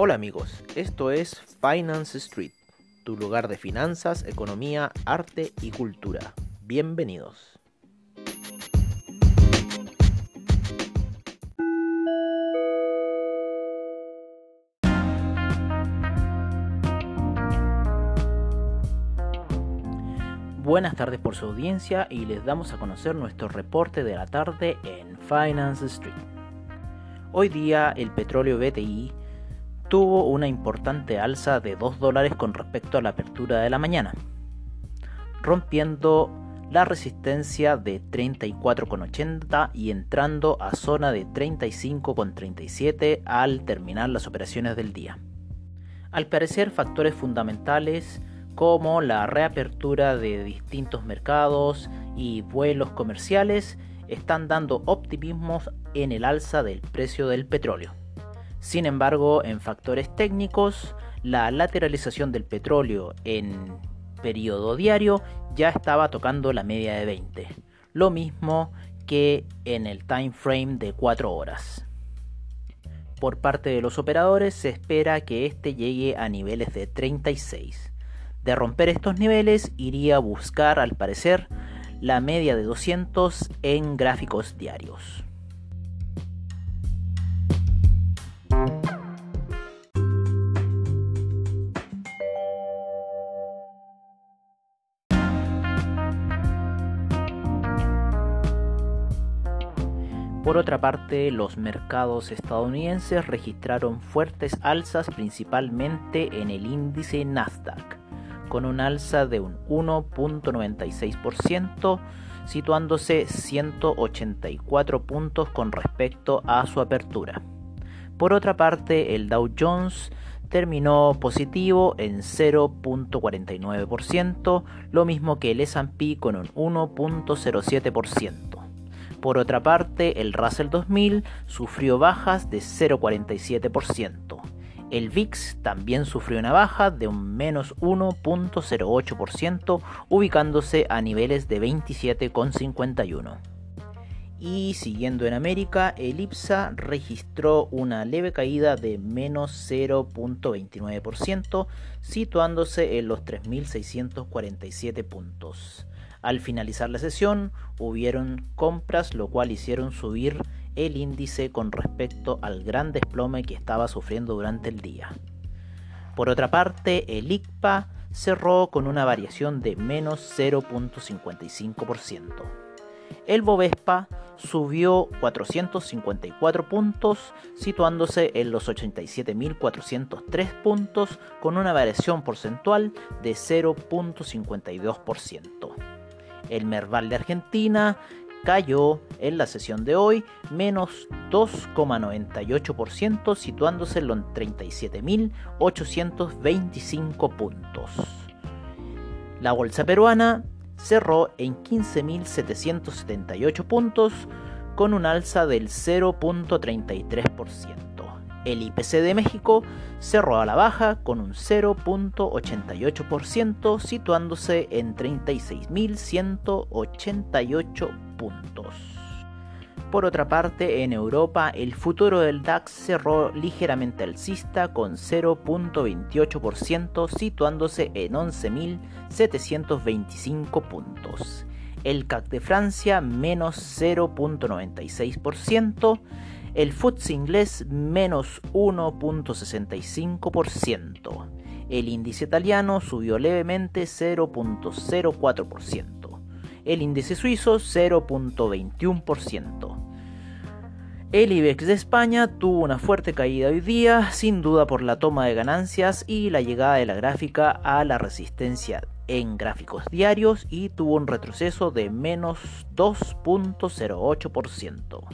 Hola amigos, esto es Finance Street, tu lugar de finanzas, economía, arte y cultura. Bienvenidos. Buenas tardes por su audiencia y les damos a conocer nuestro reporte de la tarde en Finance Street. Hoy día el petróleo BTI tuvo una importante alza de 2 dólares con respecto a la apertura de la mañana, rompiendo la resistencia de 34,80 y entrando a zona de 35,37 al terminar las operaciones del día. Al parecer factores fundamentales como la reapertura de distintos mercados y vuelos comerciales están dando optimismos en el alza del precio del petróleo. Sin embargo, en factores técnicos, la lateralización del petróleo en periodo diario ya estaba tocando la media de 20, lo mismo que en el time frame de 4 horas. Por parte de los operadores se espera que este llegue a niveles de 36 de romper estos niveles iría a buscar al parecer la media de 200 en gráficos diarios. Por otra parte, los mercados estadounidenses registraron fuertes alzas principalmente en el índice Nasdaq con un alza de un 1.96%, situándose 184 puntos con respecto a su apertura. Por otra parte, el Dow Jones terminó positivo en 0.49%, lo mismo que el S&P con un 1.07%. Por otra parte, el Russell 2000 sufrió bajas de 0.47%. El VIX también sufrió una baja de un menos 1.08%, ubicándose a niveles de 27,51. Y siguiendo en América, el IPSA registró una leve caída de menos 0.29%, situándose en los 3.647 puntos. Al finalizar la sesión, hubieron compras, lo cual hicieron subir el índice con respecto al gran desplome que estaba sufriendo durante el día. Por otra parte, el ICPA cerró con una variación de menos 0.55%. El Bovespa subió 454 puntos, situándose en los 87.403 puntos con una variación porcentual de 0.52%. El Merval de Argentina cayó en la sesión de hoy menos 2,98%, situándose en los 37.825 puntos. La bolsa peruana cerró en 15.778 puntos con un alza del 0.33%. El IPC de México cerró a la baja con un 0.88%, situándose en 36.188 puntos. Por otra parte, en Europa el futuro del DAX cerró ligeramente alcista con 0.28%, situándose en 11.725 puntos. El CAC de Francia menos 0.96%, el FTSE inglés menos 1.65%. El índice italiano subió levemente 0.04%. El índice suizo 0.21%. El IBEX de España tuvo una fuerte caída hoy día, sin duda por la toma de ganancias y la llegada de la gráfica a la resistencia en gráficos diarios y tuvo un retroceso de menos 2.08%.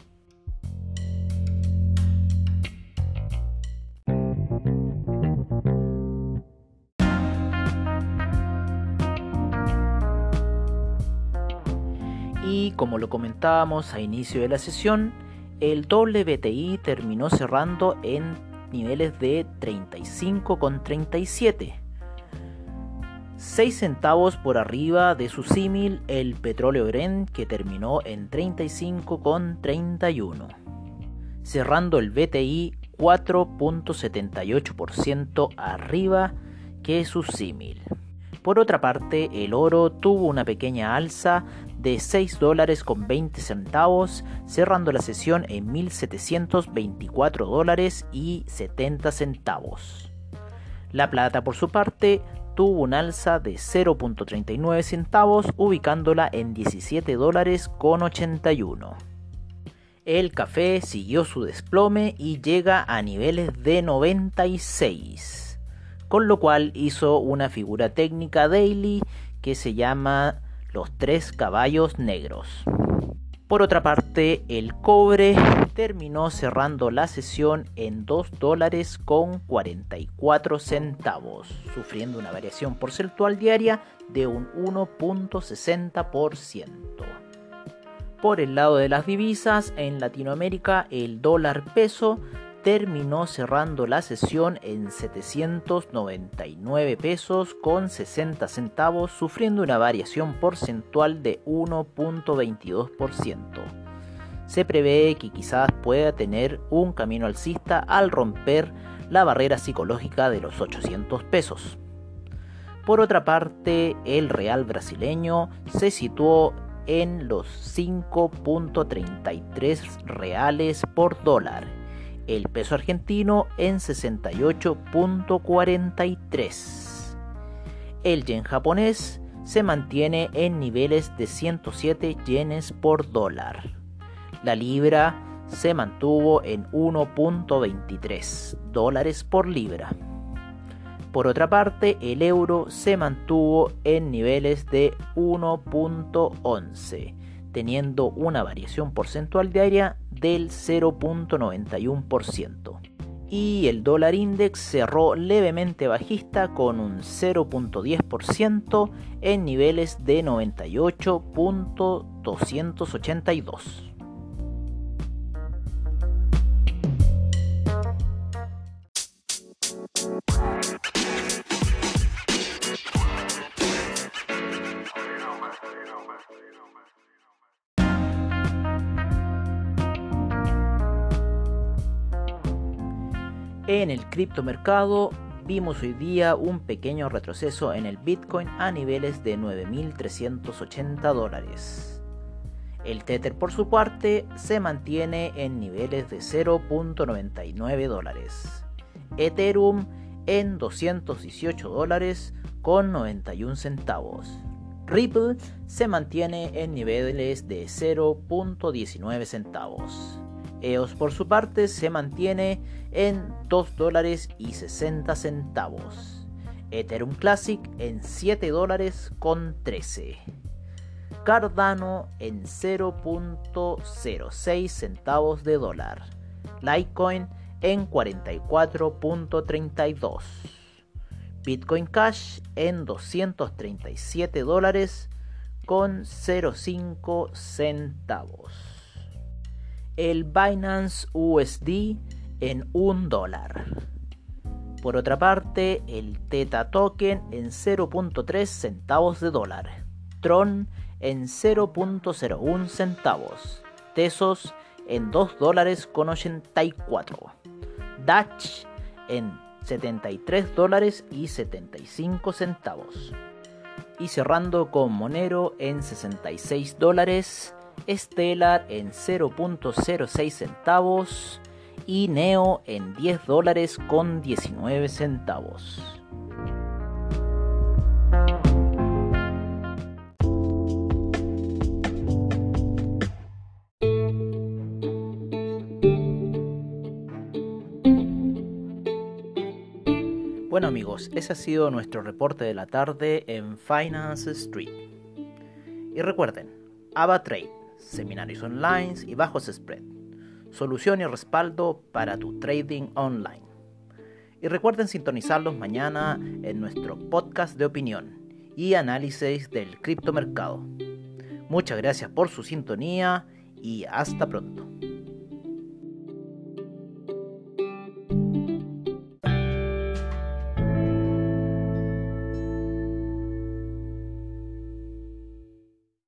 Y como lo comentábamos a inicio de la sesión, el WTI terminó cerrando en niveles de 35,37. 6 centavos por arriba de su símil el petróleo Brent que terminó en 35,31. Cerrando el BTI 4.78% arriba que su símil. Por otra parte, el oro tuvo una pequeña alza de 6 dólares con 20 centavos, cerrando la sesión en 1.724 dólares y 70 centavos. La plata, por su parte, tuvo un alza de 0.39 centavos, ubicándola en 17 dólares con 81. El café siguió su desplome y llega a niveles de 96 con lo cual hizo una figura técnica daily que se llama los tres caballos negros. Por otra parte, el cobre terminó cerrando la sesión en 2 dólares con 44 centavos, sufriendo una variación porcentual diaria de un 1.60%. Por el lado de las divisas, en Latinoamérica el dólar peso terminó cerrando la sesión en 799 pesos con 60 centavos, sufriendo una variación porcentual de 1.22%. Se prevé que quizás pueda tener un camino alcista al romper la barrera psicológica de los 800 pesos. Por otra parte, el real brasileño se situó en los 5.33 reales por dólar el peso argentino en 68.43. El yen japonés se mantiene en niveles de 107 yenes por dólar. La libra se mantuvo en 1.23 dólares por libra. Por otra parte, el euro se mantuvo en niveles de 1.11 teniendo una variación porcentual diaria del 0.91%. Y el dólar index cerró levemente bajista con un 0.10% en niveles de 98.282. En el criptomercado vimos hoy día un pequeño retroceso en el Bitcoin a niveles de 9.380 dólares. El Tether por su parte se mantiene en niveles de 0.99 dólares. Ethereum en 218 dólares con 91 centavos. Ripple se mantiene en niveles de 0.19 centavos. EOS por su parte se mantiene en 2 dólares y 60 centavos. Ethereum Classic en 7 dólares con 13. Cardano en 0.06 centavos de dólar. Litecoin en 44.32. Bitcoin Cash en 237 dólares con 0.5 centavos el Binance USD en un dólar. Por otra parte, el Teta Token en 0.3 centavos de dólar. Tron en 0.01 centavos. Tesos en 2 dólares con 84. Dutch en 73 dólares y 75 centavos. Y cerrando con Monero en 66 dólares Stellar en 0.06 centavos y Neo en 10 dólares con 19 centavos. Bueno amigos, ese ha sido nuestro reporte de la tarde en Finance Street. Y recuerden, AvaTrade seminarios online y bajos spread. Solución y respaldo para tu trading online. Y recuerden sintonizarlos mañana en nuestro podcast de opinión y análisis del criptomercado. Muchas gracias por su sintonía y hasta pronto.